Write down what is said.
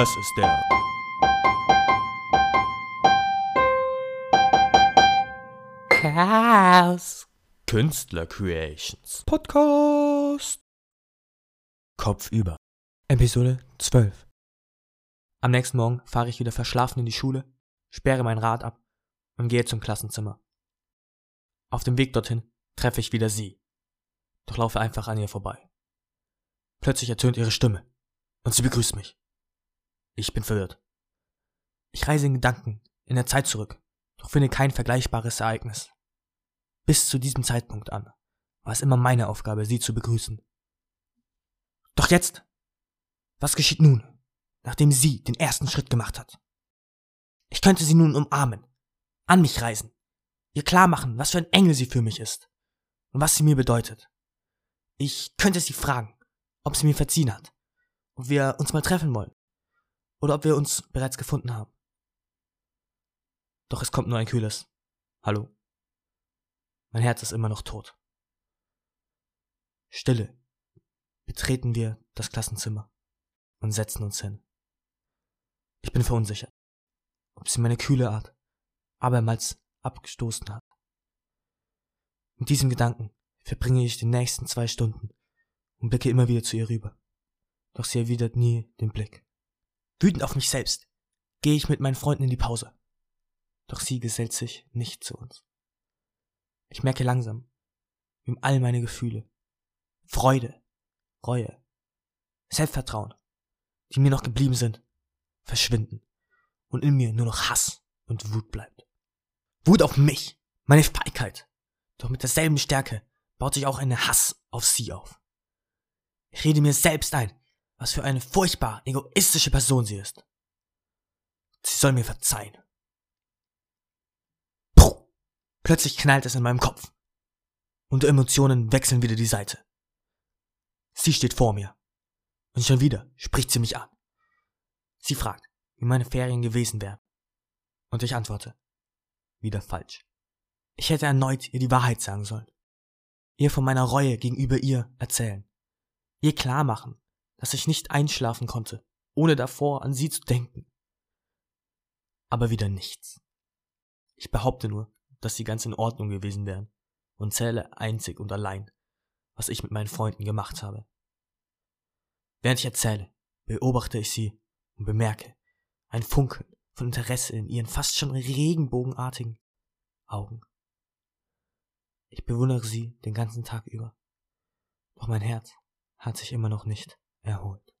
Das ist der Chaos Künstler Creations Podcast. Kopf über. Episode 12. Am nächsten Morgen fahre ich wieder verschlafen in die Schule, sperre mein Rad ab und gehe zum Klassenzimmer. Auf dem Weg dorthin treffe ich wieder sie, doch laufe einfach an ihr vorbei. Plötzlich ertönt ihre Stimme und sie begrüßt mich. Ich bin verwirrt. Ich reise in Gedanken in der Zeit zurück, doch finde kein vergleichbares Ereignis. Bis zu diesem Zeitpunkt an war es immer meine Aufgabe, sie zu begrüßen. Doch jetzt, was geschieht nun, nachdem sie den ersten Schritt gemacht hat? Ich könnte sie nun umarmen, an mich reisen, ihr klar machen, was für ein Engel sie für mich ist und was sie mir bedeutet. Ich könnte sie fragen, ob sie mir verziehen hat, ob wir uns mal treffen wollen oder ob wir uns bereits gefunden haben. Doch es kommt nur ein kühles Hallo. Mein Herz ist immer noch tot. Stille. Betreten wir das Klassenzimmer und setzen uns hin. Ich bin verunsichert, ob sie meine kühle Art abermals abgestoßen hat. Mit diesem Gedanken verbringe ich die nächsten zwei Stunden und blicke immer wieder zu ihr rüber. Doch sie erwidert nie den Blick. Wütend auf mich selbst gehe ich mit meinen Freunden in die Pause. Doch sie gesellt sich nicht zu uns. Ich merke langsam, wie all meine Gefühle, Freude, Reue, Selbstvertrauen, die mir noch geblieben sind, verschwinden und in mir nur noch Hass und Wut bleibt. Wut auf mich, meine Feigheit. Doch mit derselben Stärke baut sich auch eine Hass auf sie auf. Ich rede mir selbst ein, was für eine furchtbar egoistische Person sie ist. Sie soll mir verzeihen. Puh. Plötzlich knallt es in meinem Kopf. Und Emotionen wechseln wieder die Seite. Sie steht vor mir. Und schon wieder spricht sie mich an. Sie fragt, wie meine Ferien gewesen wären. Und ich antworte, wieder falsch. Ich hätte erneut ihr die Wahrheit sagen sollen. Ihr von meiner Reue gegenüber ihr erzählen. Ihr klar machen, dass ich nicht einschlafen konnte, ohne davor an sie zu denken. Aber wieder nichts. Ich behaupte nur, dass sie ganz in Ordnung gewesen wären und zähle einzig und allein, was ich mit meinen Freunden gemacht habe. Während ich erzähle, beobachte ich sie und bemerke ein Funkeln von Interesse in ihren fast schon regenbogenartigen Augen. Ich bewundere sie den ganzen Tag über. Doch mein Herz hat sich immer noch nicht erholt.